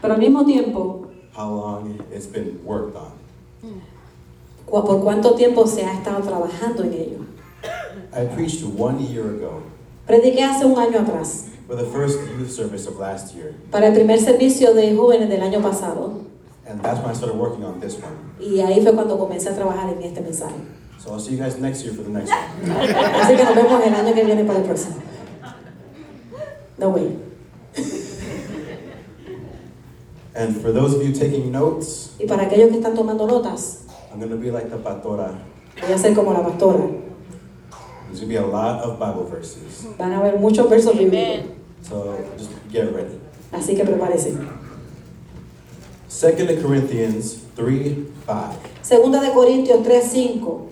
pero al mismo tiempo, how long it's been worked on. por cuánto tiempo se ha estado trabajando en ello. I preached one year ago Prediqué hace un año atrás, for the first youth service of last year, para el primer servicio de jóvenes del año pasado, and that's when I started working on this one. y ahí fue cuando comencé a trabajar en este mensaje. So I'll see you guys next year for the next one. Así que nos vemos el año que viene para el próximo. No way. And for those of you taking notes, Y para aquellos que están tomando notas, I'm going to be like the pastora. voy a ser como la pastora. There's going to be a lot of Bible verses. Van a haber muchos versos bíblicos, So just get ready. así que prepárese. 2 Corinthians 3 5. Segunda de Corintios 3, 5.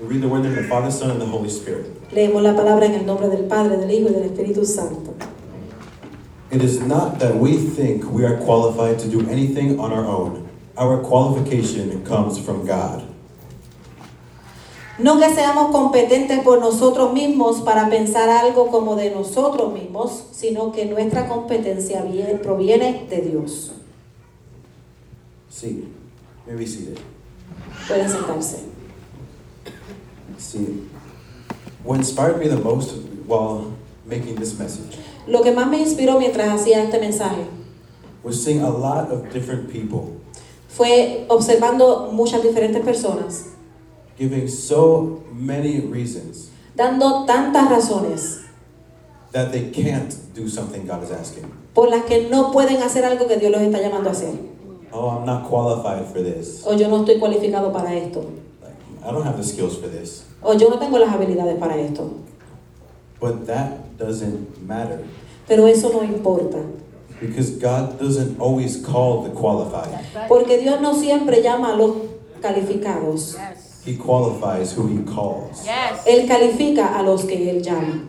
We read the word in the Father, Son, and the Holy Spirit. Leemos la palabra en el nombre del Padre, del Hijo y del Espíritu Santo. It is not that we think we are qualified to do anything on our own. Our qualification comes from God. No que seamos competentes por nosotros mismos para pensar algo como de nosotros mismos, sino que nuestra competencia vie- proviene de Dios. See, maybe seated. Pueden sentarse. See, what inspired me the most while making this message Lo que más me inspiró mientras hacía este mensaje was seeing a lot of different people fue observando muchas diferentes personas, giving so many reasons dando tantas razones that they can't do something God is asking. por las que no pueden hacer algo que Dios los está llamando a hacer. Oh, I'm not qualified for this. O yo no estoy cualificado para esto. Like, I don't have the skills for this. O yo no tengo las habilidades para esto. But that doesn't matter Pero eso no importa. because God doesn't always call the qualified. Porque Dios no siempre llama a los calificados. Yes. He qualifies who he calls. Yes. Él califica a los que Él llama.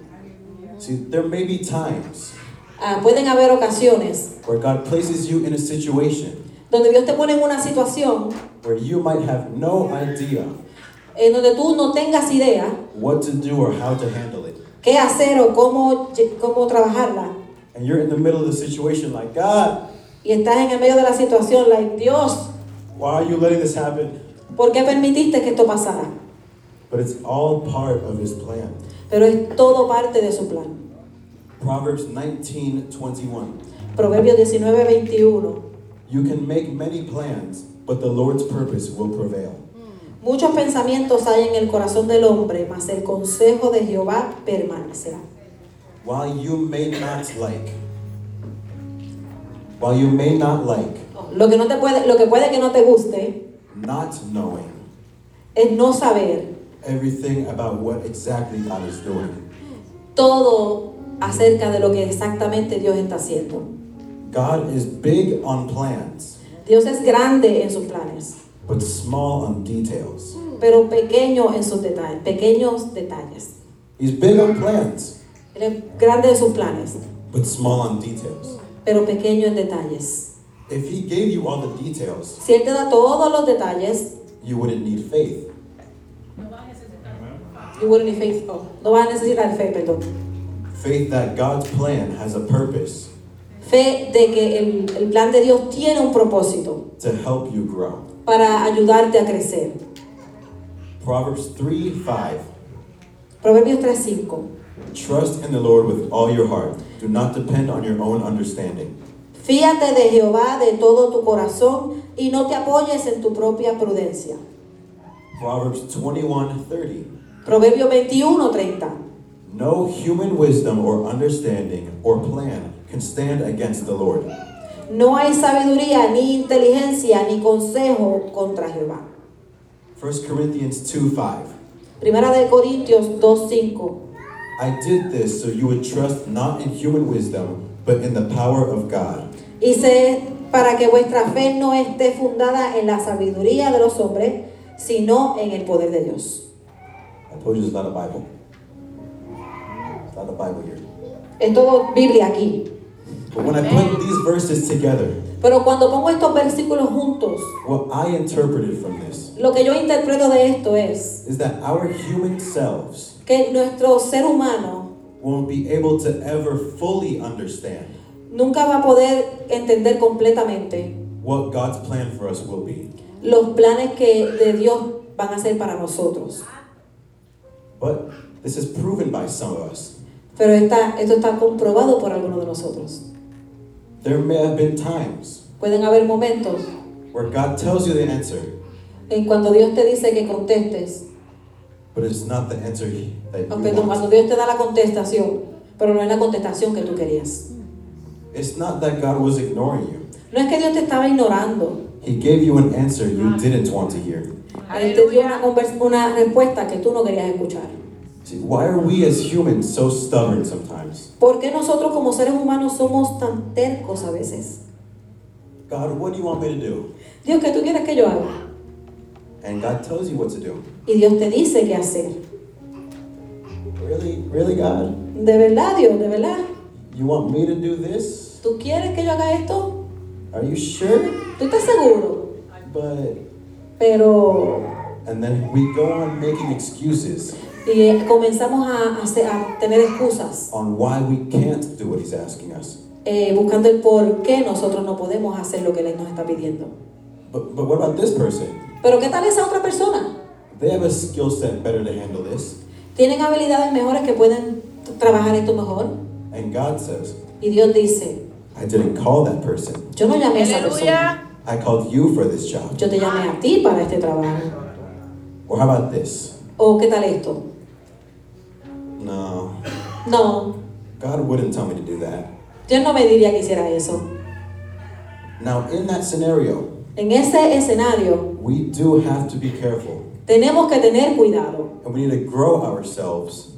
See, there may be times Ah, pueden haber ocasiones where God places you in a situation donde Dios te pone en una situación where you might have no idea en donde tú no tengas idea what to do or how to handle it. Qué hacer o cómo, cómo trabajarla. And you're in the middle of the situation like, God, Y estás en el medio de la situación, like, Dios, why are you letting this happen? ¿por qué permitiste que esto pasara? But it's all part of his plan. Pero es todo parte de su plan. Proverbs 19:21. Proverbios 19, 21. You can make many plans, but the Lord's purpose will prevail. Muchos pensamientos hay en el corazón del hombre, mas el consejo de Jehová permanecerá. While you may not like, while you may not like Lo que, no te puede, lo que puede que no te guste not knowing es no saber everything about what exactly God is doing, todo acerca de lo que exactamente Dios está haciendo. God is big on plans, Dios es grande en sus planes, but small on details. pero pequeño en sus detalles, pequeños detalles. He's big on plans, Él grande en sus planes, but small on details. pero pequeño en detalles. If He gave you all the details, Si Él te da todos los detalles, you wouldn't need faith. you wouldn't need faith. Oh, no vas a necesitar fe, perdón. Faith that God's plan has a purpose Fe de que el, el plan de Dios tiene un propósito to help you grow. Para ayudarte a crecer. Proverbs 3 5. Proverbios 3:5. Trust in the Lord with all your heart. Do not depend on your own understanding. Fíate de Jehová de todo tu corazón y no te apoyes en tu propia prudencia. Proverbs 21 30. Proverbios 21:30. No human wisdom or understanding or plan can stand against the Lord. No hay sabiduría, ni inteligencia, ni consejo contra Jehová. 1 Corinthians 2 5. Primera de Corintios 2:5. I did this so you would trust not in human wisdom, but in the power of God. Hice para que vuestra fe no esté fundada en la sabiduría de los hombres, sino en el poder de Dios. I told you there's not a Bible. It's not a Bible here. Es todo Biblia aquí. But when I put these verses together, Pero cuando pongo estos versículos juntos, what I interpreted from this lo que yo interpreto de esto es is that our human selves que nuestro ser humano won't be able to ever fully understand nunca va a poder entender completamente what God's plan for us will be. los planes que de Dios van a ser para nosotros. But this is proven by some of us. Pero esta- esto está comprobado por algunos de nosotros. There may have been times Pueden haber momentos where God tells you the answer, en cuando Dios te dice que contestes, but it's not the answer that you cuando. Dios te da la contestación, pero no es la contestación que tú querías. It's not that God was ignoring you. No es que Dios te estaba ignorando, He gave you an answer you didn't want to hear. Él te dio una respuesta que tú no querías escuchar. Why are we as humans so stubborn sometimes? ¿Por qué nosotros como seres humanos somos tan tercos a veces? God, what do you want me to do? Dios, ¿qué tú quieres que yo haga? And God tells you what to do. Y Dios te dice qué hacer. Really? Really, God? De verdad, Dios, de verdad. You want me to do this? ¿Tú quieres que yo haga esto? Are you sure? ¿Tú estás seguro? But. Pero... And then we go on making excuses Y comenzamos a, hacer- a tener excusas, on why we can't do what He's asking us. eh, buscando el por qué nosotros no podemos hacer lo que Él nos está pidiendo. But, but what about this person? Pero ¿qué tal esa otra persona? They have a skill set better to handle this. Tienen habilidades mejores que pueden trabajar esto mejor. And God says, Y Dios dice, I didn't call that person. yo no llamé a esa persona. I called you for this job. Yo te llamé a ti para este trabajo. Or how about this? ¿O qué tal esto? No, No, God wouldn't tell me to do that. Dios no me diría que hiciera eso. Now, in that scenario, En ese escenario we do have to be careful. tenemos que tener cuidado. And we need to grow ourselves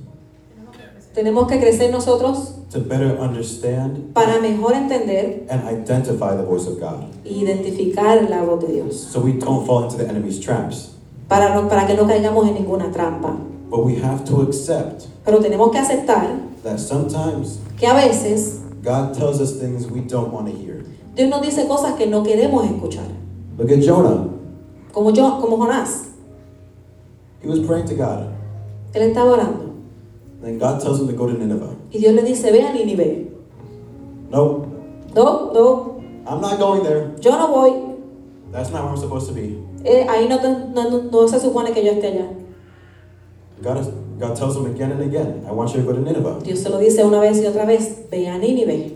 Tenemos que crecer nosotros to better understand para mejor entender and identify the voice of God. identificar la voz de Dios. So we don't fall into the enemy's traps. Para, no- para que no caigamos en ninguna trampa. But we have to accept Pero tenemos que aceptar that sometimes que a veces God tells us things we don't want to hear. Dios nos dice cosas que no queremos escuchar. Look at Jonah. Como yo, como Jonás. He was praying to God. Él estaba orando. And God tells him to go to Nineveh. Y Dios le dice, ve a Nínive. No, No, no, I'm not going there. yo no voy. That's not where I'm supposed to be. Eh, ahí no, te- no, no- no se supone que yo esté allá. God, is, God tells him again and again, I want you to go to Nineveh. Dios se lo dice una vez y otra vez, ve a Nínive.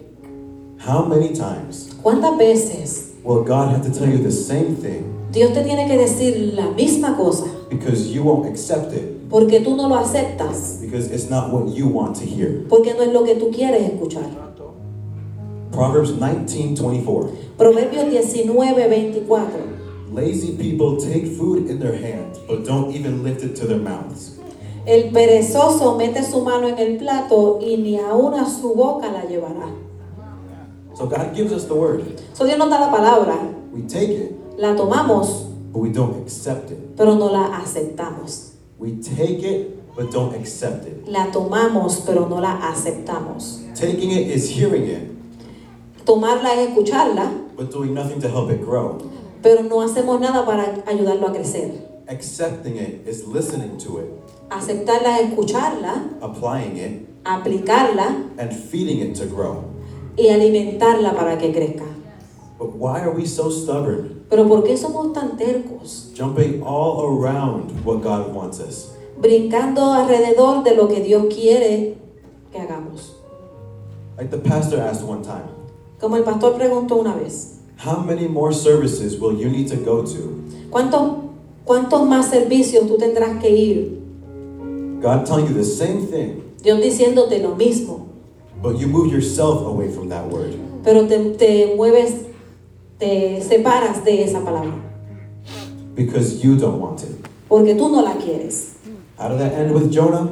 How many times ¿Cuántas veces will God have to tell you the same thing Dios te tiene que decir la misma cosa? because you won't accept it? Porque tú no lo aceptas. Because it's not what you want to hear. Porque no es lo que tú quieres escuchar. Proverbs 19:24. Proverbios 19, 24. Lazy people take food in their hands, but don't even lift it to their mouths. El perezoso mete su mano en el plato y ni aún a su boca la llevará. So God gives us the word. So Dios nos da la palabra, We take it, la tomamos, but we don't accept it. pero no la aceptamos. We take it, but don't accept it. La tomamos, pero no la aceptamos. Taking it is hearing it, Tomarla es escucharla, but doing nothing to help it grow. pero no hacemos nada para ayudarlo a crecer. Accepting it is listening to it, Aceptarla es escucharla, applying it, aplicarla and feeding it to grow. y alimentarla para que crezca. But why are we so stubborn, Pero ¿por qué somos tan tercos? jumping all around what God wants us? Brincando alrededor de lo que Dios quiere que hagamos. Like the pastor asked one time, Como el pastor preguntó una vez, How many more services will you need to go to? ¿cuántos, cuántos más servicios tú tendrás que ir? God telling you the same thing, Dios diciéndote lo mismo, but you move yourself away from that word. pero te, te mueves, te separas de esa palabra, because you don't want it. porque tú no la quieres. How did that end with Jonah?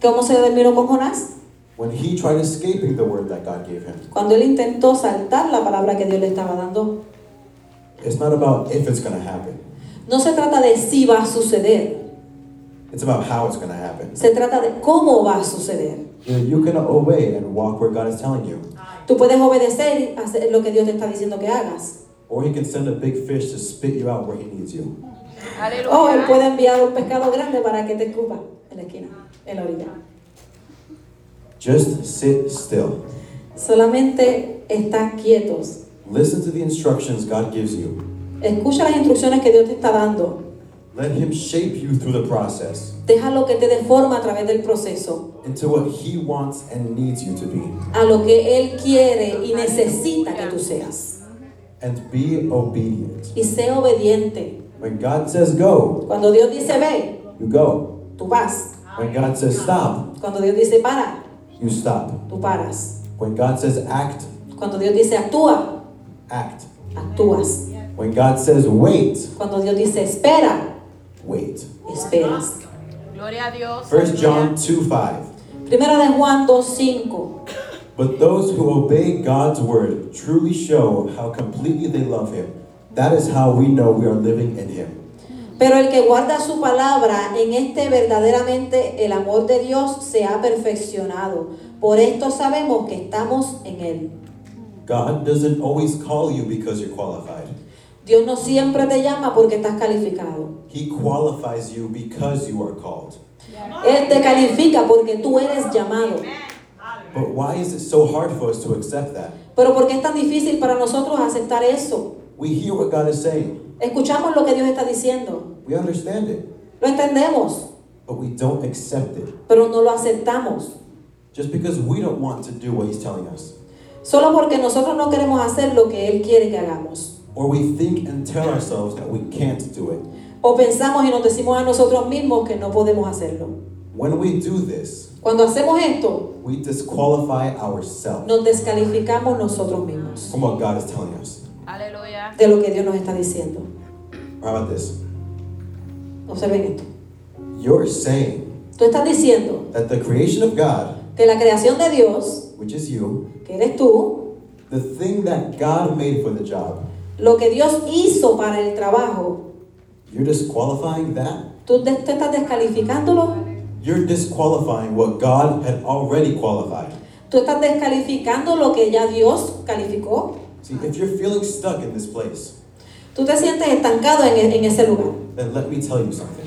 ¿Cómo se terminó con Jonás? When he tried escaping the word that God gave him. Cuando él intentó saltar la palabra que Dios le estaba dando. It's not about if it's going to happen, No se trata de si va a suceder, it's about how it's going to happen. se trata de cómo va a suceder. You, can obey and walk where God is telling you, Tú puedes obedecer y hacer lo que Dios te está diciendo que hagas. or he can send a big fish to spit you out where he needs you. O él puede enviar un pescado grande para que te escupa en la esquina, en la orilla. Just sit still. Solamente está quietos. Listen to the instructions God gives you. Escucha las instrucciones que Dios te está dando. Let Him shape you through the process Déjalo que te deforma a través del proceso. into what He wants and needs you to be. A lo que Él quiere y necesita que tú seas. And be obedient. Y sé obediente. When God says go, Cuando Dios dice ve, you go. tú vas. When God says stop, Cuando Dios dice para, you stop. tú paras. When God says act, Cuando Dios dice actúa, act. actúas. When God says wait, Cuando Dios dice espera, wait. esperas. Gloria a Dios. 1 John 2 5. Primera de Juan 2.5. But those who obey God's word truly show how completely they love Him. That is how we know we are living in Him. Pero el que guarda su palabra, en este verdaderamente el amor de Dios se ha perfeccionado. Por esto sabemos que estamos en Él. God doesn't always call you because you're qualified. Dios no siempre te llama porque estás calificado. He qualifies you because you are called. Él te califica porque tú eres llamado. But why is it so hard for us to accept that? Pero ¿por qué es tan difícil para nosotros aceptar eso? We hear what God is saying, Escuchamos lo que Dios está diciendo. we understand it, Lo entendemos, but we don't accept it pero no lo aceptamos. just because we don't want to do what He's telling us. Solo porque nosotros no queremos hacer lo que Él quiere que hagamos. Or we think and tell ourselves that we can't do it. O pensamos y nos decimos a nosotros mismos que no podemos hacerlo. When we do this, Cuando hacemos esto, we disqualify ourselves nos descalificamos nosotros mismos from what God is telling us. Aleluya. de lo que Dios nos está diciendo. How about this? Observen esto. You're saying Tú estás diciendo that the creation of God, que la creación de Dios, which is you, que eres tú, the thing that God made for the job, lo que Dios hizo para el trabajo, you're disqualifying that? tú te, te estás descalificándolo. You're disqualifying what God had already qualified. Tú estás descalificando lo que ya Dios calificó. See, if you're feeling stuck in this place, Tú te sientes estancado en, e- en ese lugar. then let me tell you something.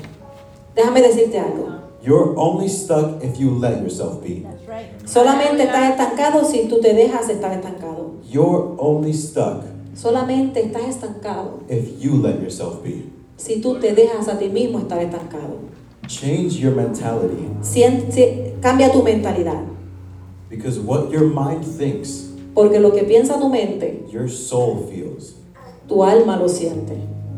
Déjame decirte algo. You're only stuck if you let yourself be. That's right. Solamente estás estancado si tú te dejas estar estancado. You're only stuck Solamente estás estancado if you let yourself be. si tú te dejas a ti mismo estar estancado. Change your mentality cambia tu mentalidad. because what your mind thinks, Porque lo que piensa tu mente, your soul feels. tu alma lo siente.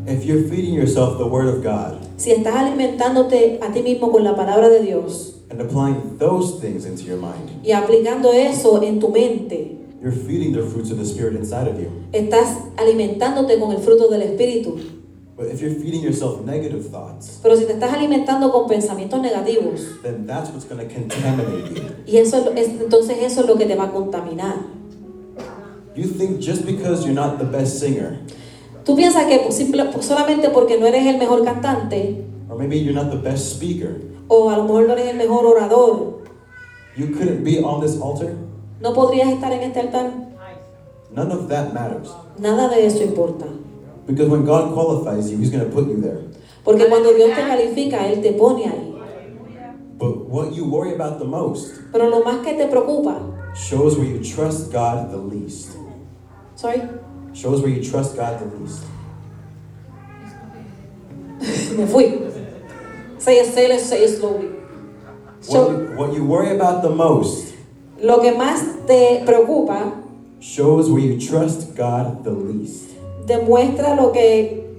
If you're feeding yourself the Word of God Si estás alimentándote a ti mismo con la palabra de Dios and applying those things into your mind, y aplicando eso en tu mente, you're feeding the fruits of the Spirit inside of you. estás alimentándote con el fruto del Espíritu. But if you're feeding yourself negative thoughts, Pero si te estás alimentando con pensamientos negativos, then that's what's going to contaminate you. y eso es, entonces eso es lo que te va a contaminar. You think just because you're not the best singer, Tú piensas que simple- solamente porque no eres el mejor cantante, or maybe you're not the best speaker, o a lo mejor no eres el mejor orador, you couldn't be on this altar? No podrías estar en este altar. None of that matters. Nada de eso importa. Because when God qualifies you, He's going to put you there. Porque cuando Dios te califica, Él te pone ahí. But what you worry about the most Pero lo más que te preocupa, shows where you trust God the least. sorry, Shows where you trust God the least. me fui. Say it, say it, say it slowly. What you, what you worry about the most lo que más te preocupa shows where you trust God the least. demuestra lo que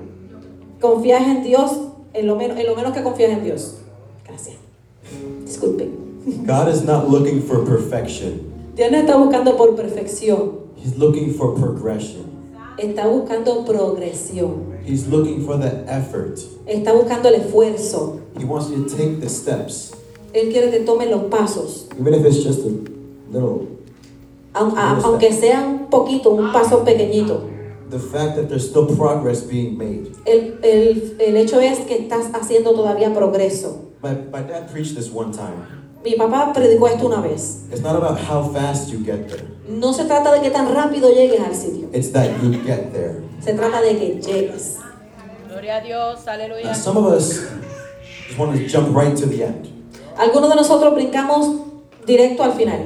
confías en Dios, en lo menos, en lo menos que confías en Dios. Gracias. Disculpen. God is not looking for perfection, Dios no está buscando por perfección, He's looking for progression. está buscando progresión, He's looking for the effort. está buscando el esfuerzo. He wants you to take the steps, Él quiere que tomes los pasos, even if it's just a little. aunque sea un poquito, un paso pequeñito. The fact that there's still progress being made. El, el- el hecho es que estás haciendo todavía progreso. My, my dad preached this one time. Mi papá predicó esto una vez. It's not about how fast you get there, No se trata de que tan rápido llegues al sitio. it's that you get there. Se trata de que llegues. Gloria a Dios. Now, Aleluya. some of us just want to jump right to the end. Algunos de nosotros brincamos directo al final,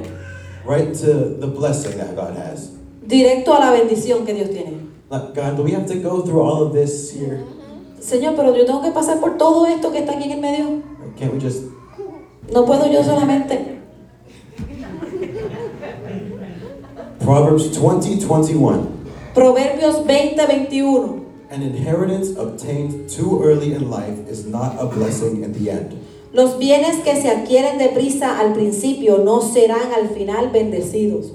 right to the blessing that God has. directo a la bendición que Dios tiene. Like, God, do we have to go through all of this here? Señor, pero yo tengo que pasar por todo esto que está aquí en el medio. Can't we just No puedo yo solamente. Proverbs 20, 21. Proverbios 20, 21. An inheritance obtained too early in life is not a blessing in the end. Los bienes que se adquieren deprisa al principio no serán al final bendecidos.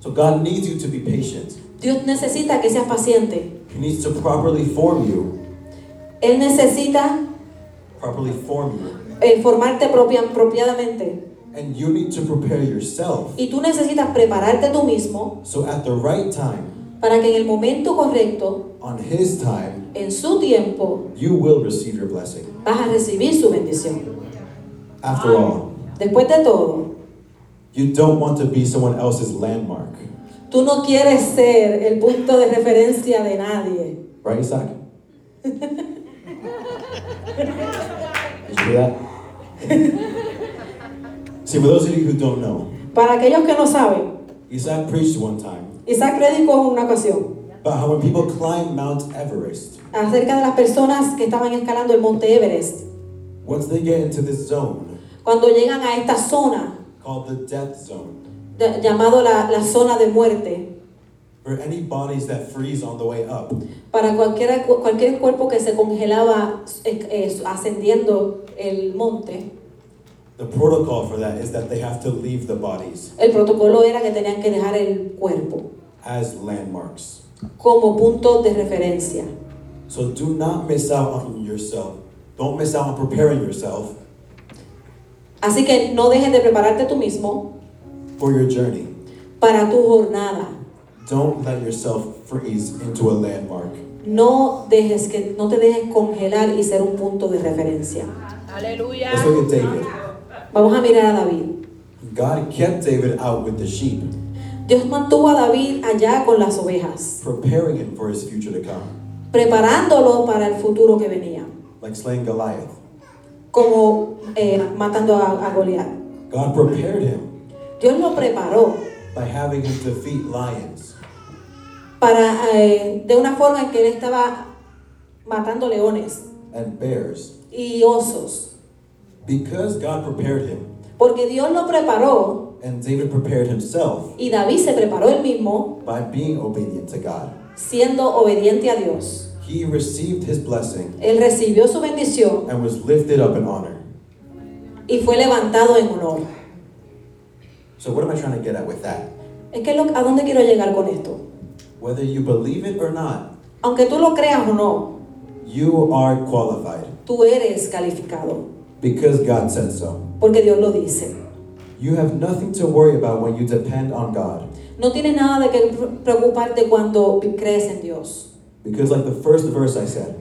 So God needs you to be patient. Dios necesita que seas paciente. He needs to properly form you, Él necesita properly form you. eh, formarte propia, apropiadamente. And you need to prepare yourself Y tú necesitas prepararte tú mismo so at the right time, para que en el momento correcto, on His time, en su tiempo, you will receive your blessing. vas a recibir su bendición. After all, Después de todo, you don't want to be someone else's landmark. tú no quieres ser el punto de referencia de nadie. Right, Isaac? Did you hear that? See, for those of you who don't know, Para aquellos que no saben, Isaac preached one time Isaac predicó en una ocasión how when people climb Mount Everest, acerca de las personas que estaban escalando el monte Everest. once they get into this zone Cuando llegan a esta zona, called the death zone, de- llamado la, la zona de muerte, for any bodies that freeze on the way up, para cualquier, cualquier cuerpo que se congelaba eh, eh, ascendiendo el monte, the protocol for that is that they have to leave the bodies el protocolo era que tenían que dejar el cuerpo as landmarks. Como punto de referencia. So do not miss out on yourself. Don't miss out on preparing yourself Así que no dejes de prepararte tú mismo for your journey. para tu jornada. Don't let yourself freeze into a landmark. No dejes que no te dejes congelar y ser un punto de referencia. Aleluya. Let's look at David. Vamos a mirar a David. God kept David out with the sheep, Dios mantuvo a David allá con las ovejas, preparing him for his future to come, preparándolo para el futuro que venía, like slaying Goliath. como eh, matando a, a Goliat. God prepared him Dios lo preparó by having him defeat lions, para eh, de una forma en que él estaba matando leones and bears. y osos, Because God prepared him, porque Dios lo preparó and David prepared himself y David se preparó él mismo by being obedient to God, siendo obediente a Dios. he received his blessing Él recibió su bendición and was lifted up in honor. y fue levantado en honor. So, what am I trying to get at with that? Es que lo- a dónde quiero llegar con esto. Whether you believe it or not, Aunque tú lo creas o no, you are qualified tú eres calificado, because God said so. porque Dios lo dice. You have nothing to worry about when you depend on God. No tienes nada de que preocuparte cuando crees en Dios. Because, like the first verse I said,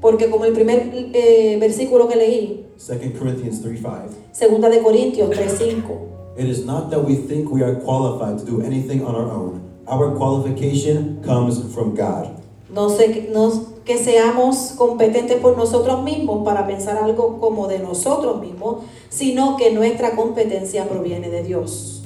Porque como el primer eh, versículo que leí, 2 Corinthians 3 5, segunda de Corintios 3:5, it is not that we think we are qualified to do anything on our own. Our qualification comes from God. No sé que- no que seamos competentes por nosotros mismos para pensar algo como de nosotros mismos, sino que nuestra competencia proviene de Dios.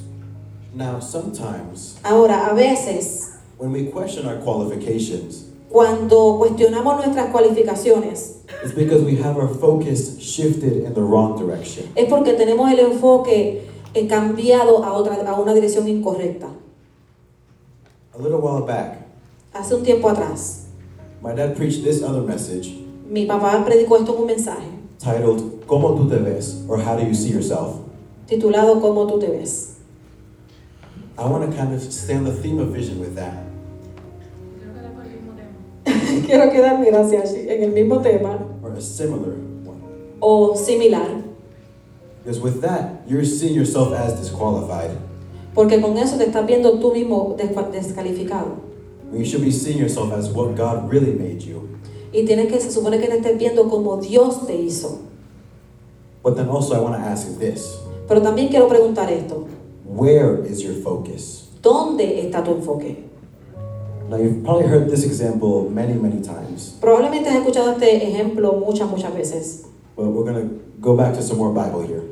Now, sometimes Ahora, a veces, when we question our qualifications, cuando cuestionamos nuestras cualificaciones, it's because we have our focus shifted in the wrong direction. es porque tenemos el enfoque eh, cambiado a, otra, a una dirección incorrecta. A little while back, Hace un tiempo atrás, my dad preached this other message mi papá predicó esto en un mensaje titled ¿Cómo tú te ves? or How do you see yourself? titulado ¿Cómo tú te ves? I want to kind of stay on the theme of vision with that. Quiero quedarme, gracias, en el mismo tema or a similar one. o similar, Because with that, you're seeing yourself as disqualified. porque con eso te estás viendo tú mismo descua- descalificado. You should be seeing yourself as what God really made you. Y tienes que, se supone que te estés viendo como Dios te hizo. But then also, I want to ask you this Pero también quiero preguntar esto, where is your focus? ¿dónde está tu enfoque? Now, you've probably heard this example many, many times, Probablemente has escuchado este ejemplo muchas, muchas veces, but we're going to go back to some more Bible here.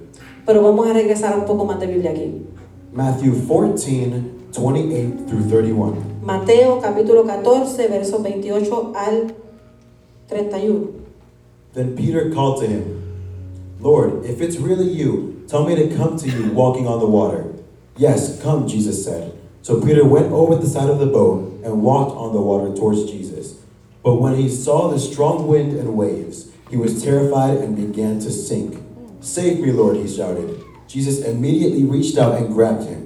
Pero vamos a regresar un poco más de Biblia aquí. Matthew 14, 28 through 31. Mateo capítulo 14, versos 28 al 31. Then Peter called to him, Lord, if it's really you, tell me to come to you walking on the water. Yes, come, Jesus said. So Peter went over the side of the boat and walked on the water towards Jesus. But when he saw the strong wind and waves, he was terrified and began to sink. Save me, Lord, he shouted. Jesus immediately reached out and grabbed him.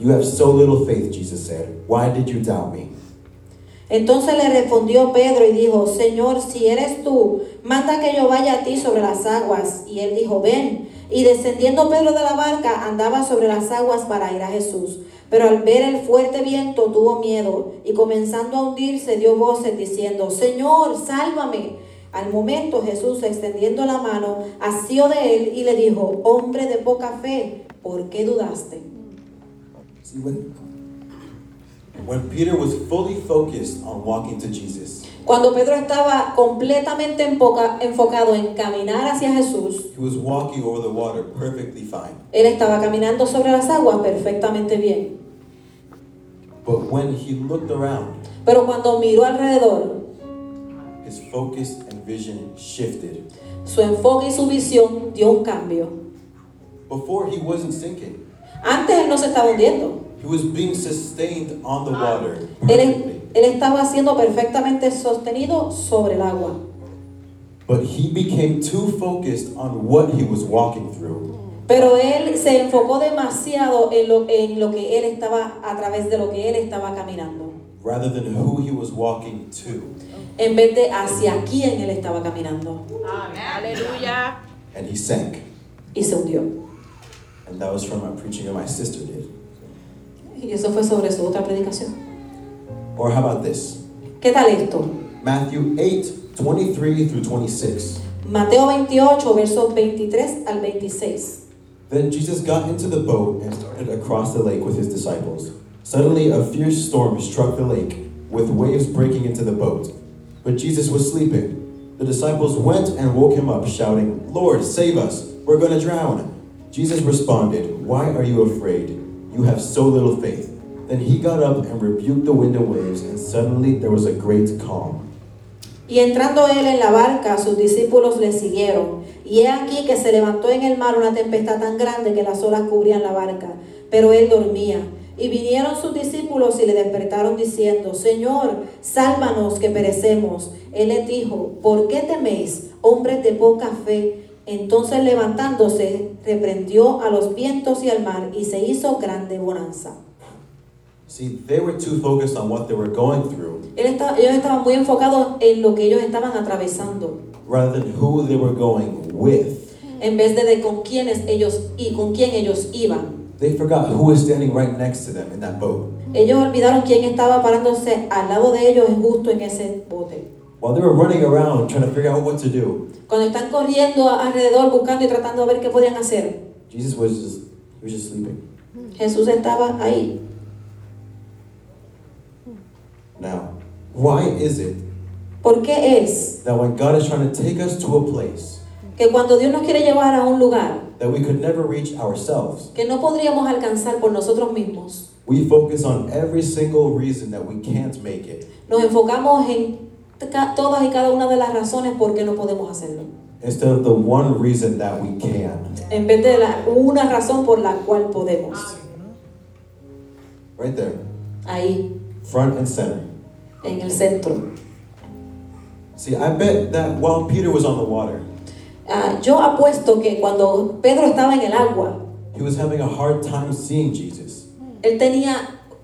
You have so little faith, Jesus said. Why did you doubt me? Entonces le respondió Pedro y dijo, Señor, si eres tú, manda que yo vaya a ti sobre las aguas. Y él dijo, ven. Y descendiendo Pedro de la barca, andaba sobre las aguas para ir a Jesús. Pero al ver el fuerte viento tuvo miedo y comenzando a hundirse dio voces diciendo, Señor, sálvame. Al momento Jesús, extendiendo la mano, asió de él y le dijo, hombre de poca fe, ¿por qué dudaste? See, when, when Peter was fully focused on walking to Jesus, Cuando Pedro estaba completamente enfoca- enfocado en caminar hacia Jesús, he was walking over the water perfectly fine. él estaba caminando sobre las aguas perfectamente bien. But when he looked around, Pero cuando miró alrededor, his focus and vision shifted. su enfoque y su visión dio un cambio. Before, he wasn't sinking, Antes él no se estaba hundiendo. he was being sustained on the water Él, él estaba siendo perfectamente sostenido sobre el agua. But he became too focused on what he was walking through Pero él se enfocó demasiado en lo, en lo que él estaba, a través de lo que él estaba caminando, rather than who he was walking to. en vez de hacia quién él estaba caminando. Amén. Aleluya. And he sank. Y se hundió. And that was from a preaching that my sister did. Y eso fue sobre su otra predicación. Or how about this? ¿Qué tal esto? Matthew 8, 23 through 26. Mateo 28, versos 23 al 26. Then Jesus got into the boat and started across the lake with his disciples. Suddenly, a fierce storm struck the lake, with waves breaking into the boat. But Jesus was sleeping. The disciples went and woke him up, shouting, Lord, save us! We're going to drown! Jesus responded, Why are you afraid? You have so little faith. Then he got up and rebuked the wind and waves, and suddenly there was a great calm. Y entrando él en la barca, sus discípulos le siguieron. Y he aquí que se levantó en el mar una tempestad tan grande que las olas cubrían la barca, pero él dormía. Y vinieron sus discípulos y le despertaron diciendo, Señor, sálvanos que perecemos. Él les dijo, ¿por qué teméis, hombres de poca fe? Entonces levantándose, reprendió a los vientos y al mar y se hizo grande bonanza. See, they were too focused on what they were going through Él estaba- ellos estaban muy enfocados en lo que ellos estaban atravesando. rather than who they were going with. en vez de, de con quiénes ellos y con quién ellos iban. They forgot who was standing right next to them in that boat. Ellos olvidaron quién estaba parándose al lado de ellos justo en ese bote. While they were running around trying to figure out what to do, Cuando están corriendo alrededor buscando y tratando de ver qué podían hacer, Jesus was just he was just sleeping. Jesús estaba ahí. Now, why is it ¿Por qué es that when God is trying to take us to a place que cuando Dios nos quiere llevar a un lugar that we could never reach ourselves, que no podríamos alcanzar por nosotros mismos, we focus on every single reason that we can't make it nos enfocamos en todas y cada una de las razones por qué no podemos hacerlo? instead of the one reason that we can? En vez de la, una razón por la cual podemos. Right there, Ahí, front and center. en el centro. See, I bet that while Peter was on the water, Ah, yo apuesto que cuando Pedro estaba en el agua, he was having a hard time seeing Jesus. él tenía,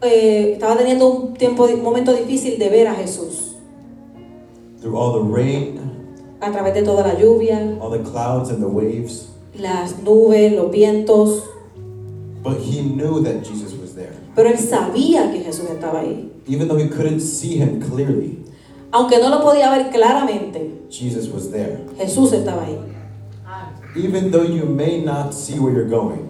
eh, estaba teniendo un tiempo, un momento difícil de ver a Jesús Through all the rain, a través de toda la lluvia, all the clouds and the waves, las nubes, los vientos, but he knew that Jesus was there. pero él sabía que Jesús estaba ahí, Even though he couldn't see him clearly, aunque no lo podía ver claramente, Jesus was there. Jesús estaba ahí. Even though you may not see where you're going,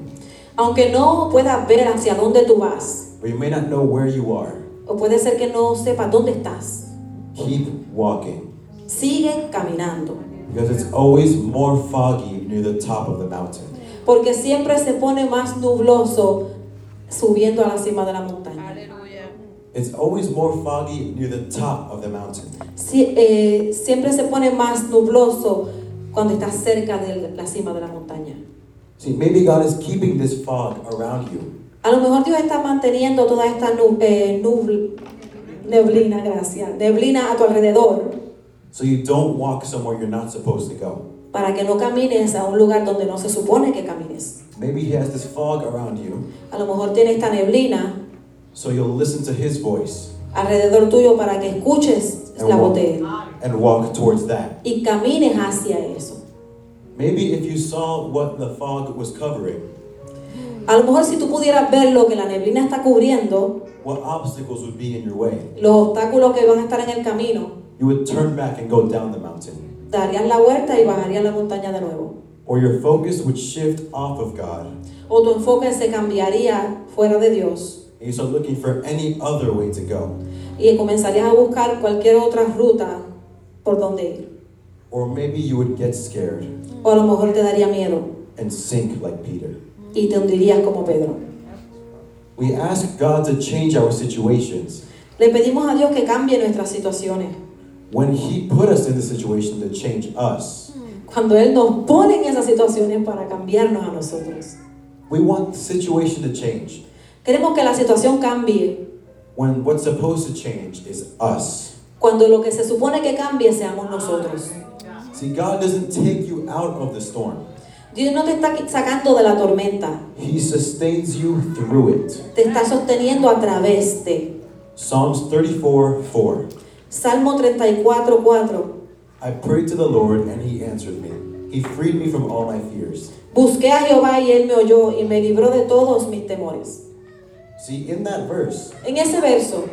Aunque no puedas ver hacia dónde tú vas, or you may not know where you are, o puede ser que no sepas dónde estás, keep walking. Sigue caminando. Because it's always more foggy near the top of the mountain. porque siempre se pone más nubloso subiendo a la cima de la montaña. Aleluya. It's always more foggy near the top of the mountain. Eh, siempre se pone más nubloso cuando estás cerca de la cima de la montaña. See, maybe God is keeping this fog around you A lo mejor Dios está manteniendo toda esta eh, nubl- neblina, gracias, neblina a tu alrededor so you don't walk somewhere you're not supposed to go. para que no camines a un lugar donde no se supone que camines. Maybe He has this fog around you A lo mejor tiene esta neblina so you'll listen to His voice alrededor tuyo para que escuches la voz de Él and walk towards that. y camines hacia eso. Maybe if you saw what the fog was covering, A lo mejor si tú pudieras ver lo que la neblina está cubriendo, what obstacles would be in your way, los obstáculos que van a estar en el camino, you would turn back and go down the mountain. darían la vuelta y bajarían la montaña de nuevo. Or your focus would shift off of God O tu enfoque se cambiaría fuera de Dios and you start looking for any other way to go. y comenzarías a buscar cualquier otra ruta por donde ir. Or maybe you would get scared O a lo mejor te daría miedo and sink like Peter. y te hundirías como Pedro. We ask God to change our situations Le pedimos a Dios que cambie nuestras situaciones. When He put us in the situation to change us. Cuando Él nos pone en esas situaciones para cambiarnos a nosotros. We want the situation to change Queremos que la situación cambie when what's supposed to change is us. cuando lo que se supone que cambie seamos nosotros. See, God doesn't take you out of the storm, Dios no te está sacando de la tormenta, He sustains you through it. te está sosteniendo a través de. Psalms 34 4. Salmo 34, 4. I prayed to the Lord and He answered me. He freed me from all my fears. Busqué a Jehová y él me oyó y me libró de todos mis temores. See, in that verse, En ese verso,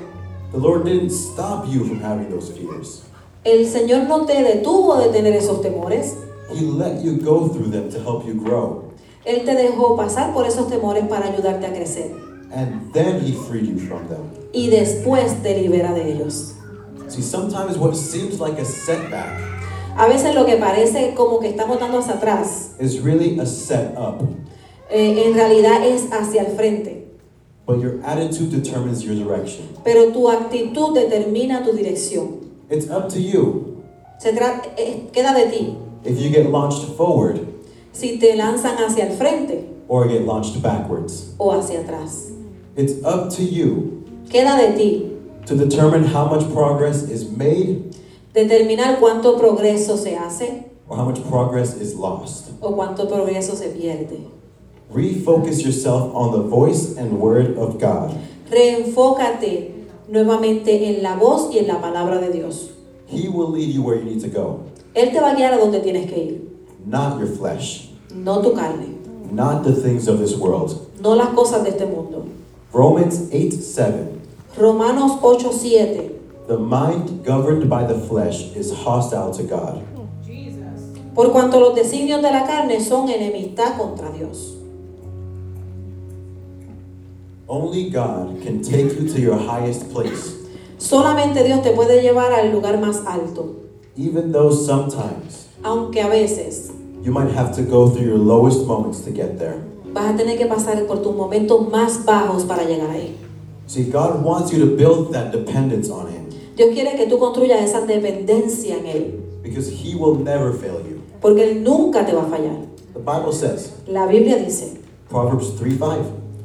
the Lord didn't stop you from having those fears. el Señor no te detuvo de tener esos temores, He let you go through them to help you grow. Él te dejó pasar por esos temores para ayudarte a crecer. And then He freed you from them. Y después te libera de ellos. See, sometimes what seems like a setback A veces lo que parece como que estamos dando hacia atrás, is really a setup. eh, en realidad es hacia el frente. But your attitude determines your direction. Pero tu actitud determina tu dirección. It's up to you. Se tra- eh, queda de ti. If you get launched forward Si te lanzan hacia el frente or get launched backwards. o hacia atrás. It's up to you Queda de ti to determine how much progress is made determinar cuánto progreso se hace or how much progress is lost. o cuánto progreso se pierde. Refocus yourself on the voice and word of God. Reenfócate nuevamente en la voz y en la palabra de Dios. He will lead you where you need to go, Él te va a guiar a donde tienes que ir, not your flesh, no tu carne, not the things of this world. no las cosas de este mundo. Romans 8 7. Romanos 8:7. The mind governed by the flesh is hostile to God. Por cuanto los designios de la carne son enemistad contra Dios. Only God can take you to your highest place, Solamente Dios te puede llevar al lugar más alto, even though sometimes aunque a veces you might have to go through your lowest moments to get there. vas a tener que pasar por tus momentos más bajos para llegar ahí. See, God wants you to build that dependence on Him Dios quiere que tú construyas esa dependencia en Él, because He will never fail you. porque Él nunca te va a fallar. The Bible says, La Biblia dice, Proverbs 3 5,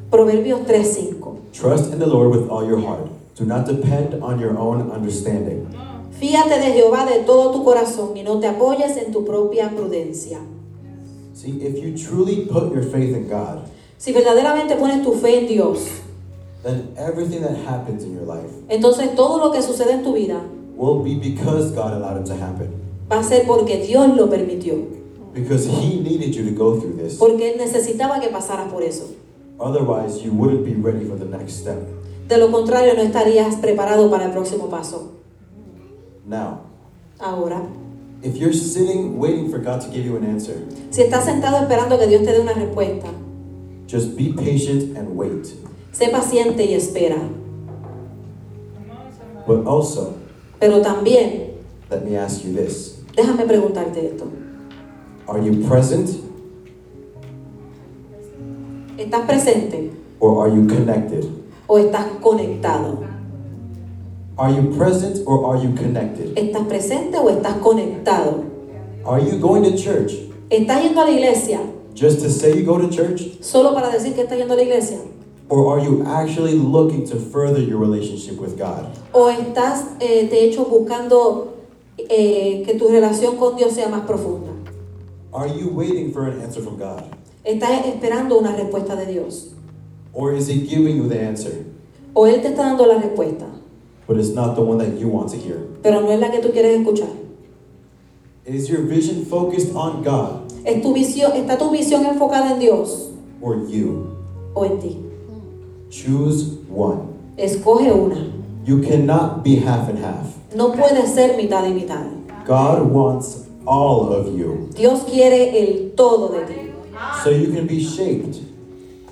Proverbios 3:5, trust in the Lord with all your heart. Do not depend on your own understanding. fíate de Jehová de todo tu corazón y no te apoyes en tu propia prudencia. See, if you truly put your faith in God, Si verdaderamente pones tu fe en Dios, then everything that happens in your life entonces todo lo que sucede en tu vida will be because God allowed it to happen. va a ser porque Dios lo permitió, Because He needed you to go through this. porque Él necesitaba que pasaras por eso. Otherwise, you wouldn't be ready for the next step. De lo contrario, no estarías preparado para el próximo paso. Now, Ahora, if you're sitting waiting for God to give you an answer, si estás sentado esperando que Dios te dé una respuesta, just be patient and wait. Sé paciente y espera. But also, Pero también, let me ask you this déjame preguntarte esto. Are you present ¿Estás presente or are you connected? o estás conectado? Are you present or are you connected? ¿Estás presente o estás conectado? Are you going to church ¿Estás yendo a la iglesia just to say you go to church? solo para decir que estás yendo a la iglesia? Or are you actually looking to further your relationship with God? ¿O estás, eh, de hecho, buscando eh, que tu relación con Dios sea más profunda? Are you waiting for an answer from God? ¿Estás esperando una respuesta de Dios? Or is He giving you the answer, ¿O Él te está dando la respuesta, but it's not the one that you want to hear? pero no es la que tú quieres escuchar? Is your vision focused on God ¿Es tu visión, ¿Está tu visión enfocada en Dios or you? o en ti? Choose one. Escoge una. You cannot be half and half. No puede ser mitad y mitad. God wants all of you Dios quiere el todo de ti so you can be shaped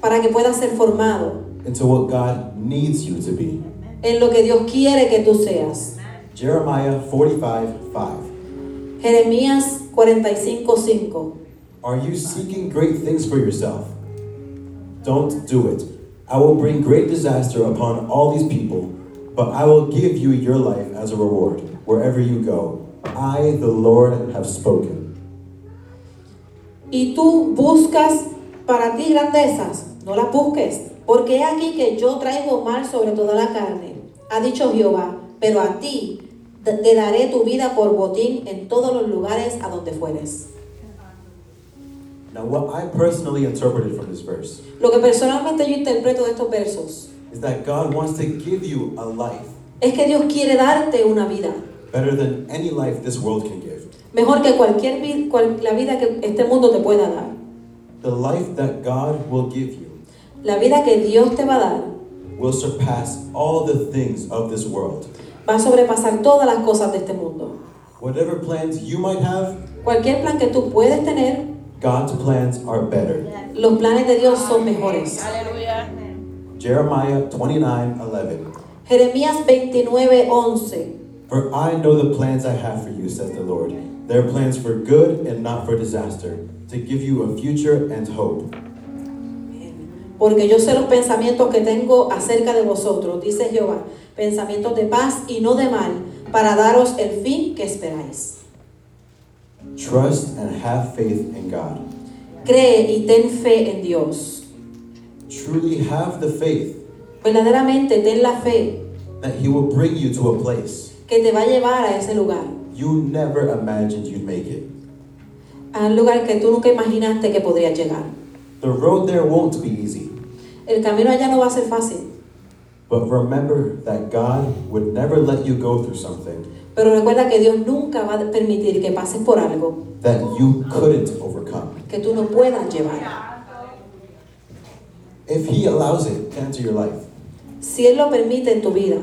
para que puedas ser formado into what God needs you to be. en lo que Dios quiere que tú seas. Jeremiah 45 5. Jeremías 45:5. Are you seeking great things for yourself? Don't do it. I will bring great disaster upon all these people, but I will give you your life as a reward wherever you go. I, the Lord, have spoken. Y tú buscas para ti grandezas, no las busques, porque he aquí que yo traigo mal sobre toda la carne, ha dicho Jehová, pero a ti te te daré tu vida por botín en todos los lugares a donde fueres. Now, what I personally interpreted from this verse Lo que personalmente yo interpreto de estos versos is that God wants to give you a life es que Dios quiere darte una vida, better than any life this world can give. mejor que cualquier vi- cual- la vida que este mundo te pueda dar. The life that God will give you La vida que Dios te va a dar will surpass all the things of this world. va a sobrepasar todas las cosas de este mundo. Whatever plans you might have, Cualquier plan que tú puedes tener, God's plans are better. los planes de Dios son mejores. Aleluya. Jeremiah 29 11. Jeremías 29, 11. For I know the plans I have for you, says the Lord. They're plans for good and not for disaster, to give you a future and hope. Porque yo sé los pensamientos que tengo acerca de vosotros, dice Jehová, pensamientos de paz y no de mal, para daros el fin que esperáis. Trust and have faith in God. Cree y ten fe en Dios. Truly have the faith Verdaderamente ten la fe that He will bring you to a place que te va a llevar a ese lugar, you never imagined you'd make it. a un lugar que tú nunca imaginaste que podrías llegar. The road there won't be easy, El camino allá no va a ser fácil, but remember that God would never let you go through something pero recuerda que Dios nunca va a permitir que pases por algo that you couldn't overcome. que tú no puedas llevar. If He allows it to enter your life, Si Él lo permite en tu vida,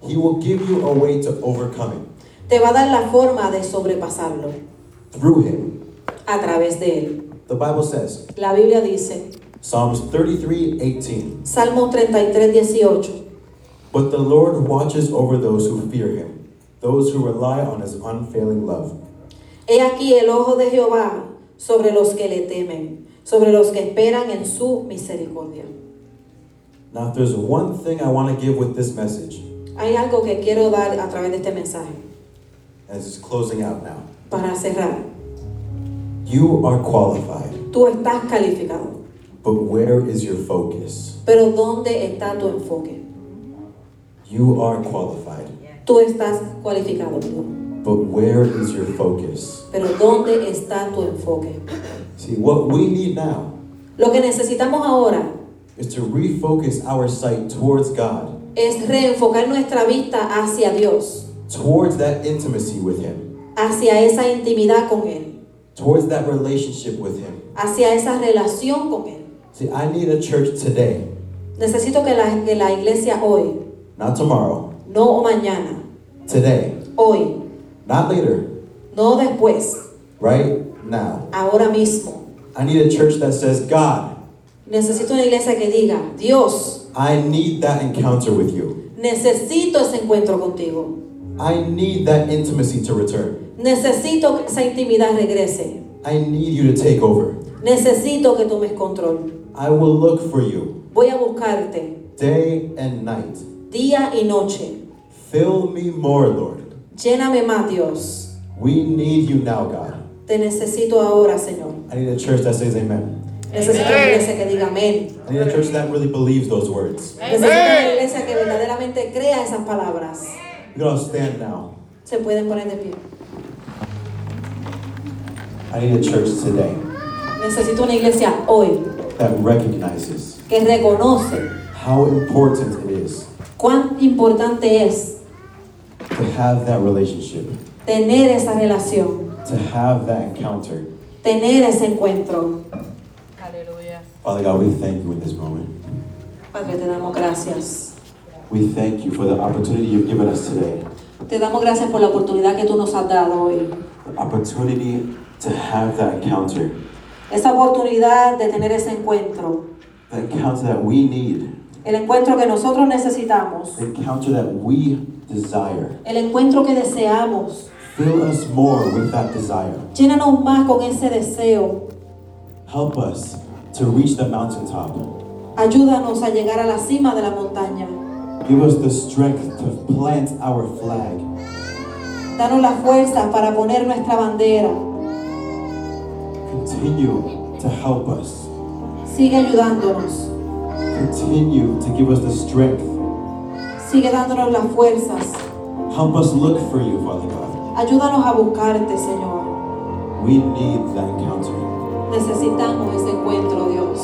He will give you a way to overcome it te va a dar la forma de sobrepasarlo through Him. a través de Él. The Bible says, La Biblia dice, Psalms 33 18, Salmo 33, 18, But the Lord watches over those who fear Him, those who rely on His unfailing love. He aquí el ojo de Jehová sobre los que le temen, sobre los que esperan en su misericordia. Now, if there's one thing I want to give with this message, Hay algo que quiero dar a través de este mensaje as it's closing out now, para cerrar. you are qualified, Tú estás calificado, but where is your focus? pero ¿dónde está tu enfoque? You are qualified, Tú estás cualificado, but where is your focus? pero ¿dónde está tu enfoque? See, what we need now Lo que necesitamos ahora is to refocus our sight towards God, es reenfocar nuestra vista hacia Dios, towards that intimacy with Him, hacia esa intimidad con Él, towards that relationship with Him. hacia esa relación con Él. See, I need a church today, Necesito que la, que la iglesia hoy, not tomorrow, no mañana, today, hoy, not later, no después, right now. ahora mismo. I need a church that says, God, Necesito una iglesia que diga, Dios, I need that encounter with you. necesito ese encuentro contigo. I need that intimacy to return. Necesito que esa intimidad regrese. I need you to take over. Necesito que tomes control. I will look for you Voy a buscarte day and night. Día y noche. Fill me more, Lord. Lléname más, Dios. We need you now, God. Te necesito ahora, Señor. I need a church that says amen. Necesito una iglesia que diga amén. I need a church that really believes those words. Necesito una iglesia que verdaderamente crea esas palabras. Going to stand now. Se pueden poner de pie. I need a church today Necesito una iglesia hoy that recognizes que reconoce how important it is cuán importante es to have that relationship, tener esa relación, to have that encounter. tener ese encuentro. Aleluya. Father God, we thank you in this moment. Padre, te damos gracias. We thank you for the opportunity you've given us today. Te damos gracias por la oportunidad que tú nos has dado hoy. The opportunity to have that encounter, Esa oportunidad de tener ese encuentro. the encounter that we need, El encuentro que nosotros necesitamos. the encounter that we desire. El encuentro que deseamos. Fill us more with that desire. Llénanos más con ese deseo. Help us to reach the mountaintop. Ayúdanos a llegar a la cima de la montaña. Give us the strength to plant our flag. Danos la fuerza para poner nuestra bandera. Continue to help us. Sigue ayudándonos. Continue to give us the strength. Sigue dándonos las fuerzas. Help us look for you, Father God. Ayúdanos a buscarte, Señor. We need that encounter. Necesitamos ese encuentro, Dios.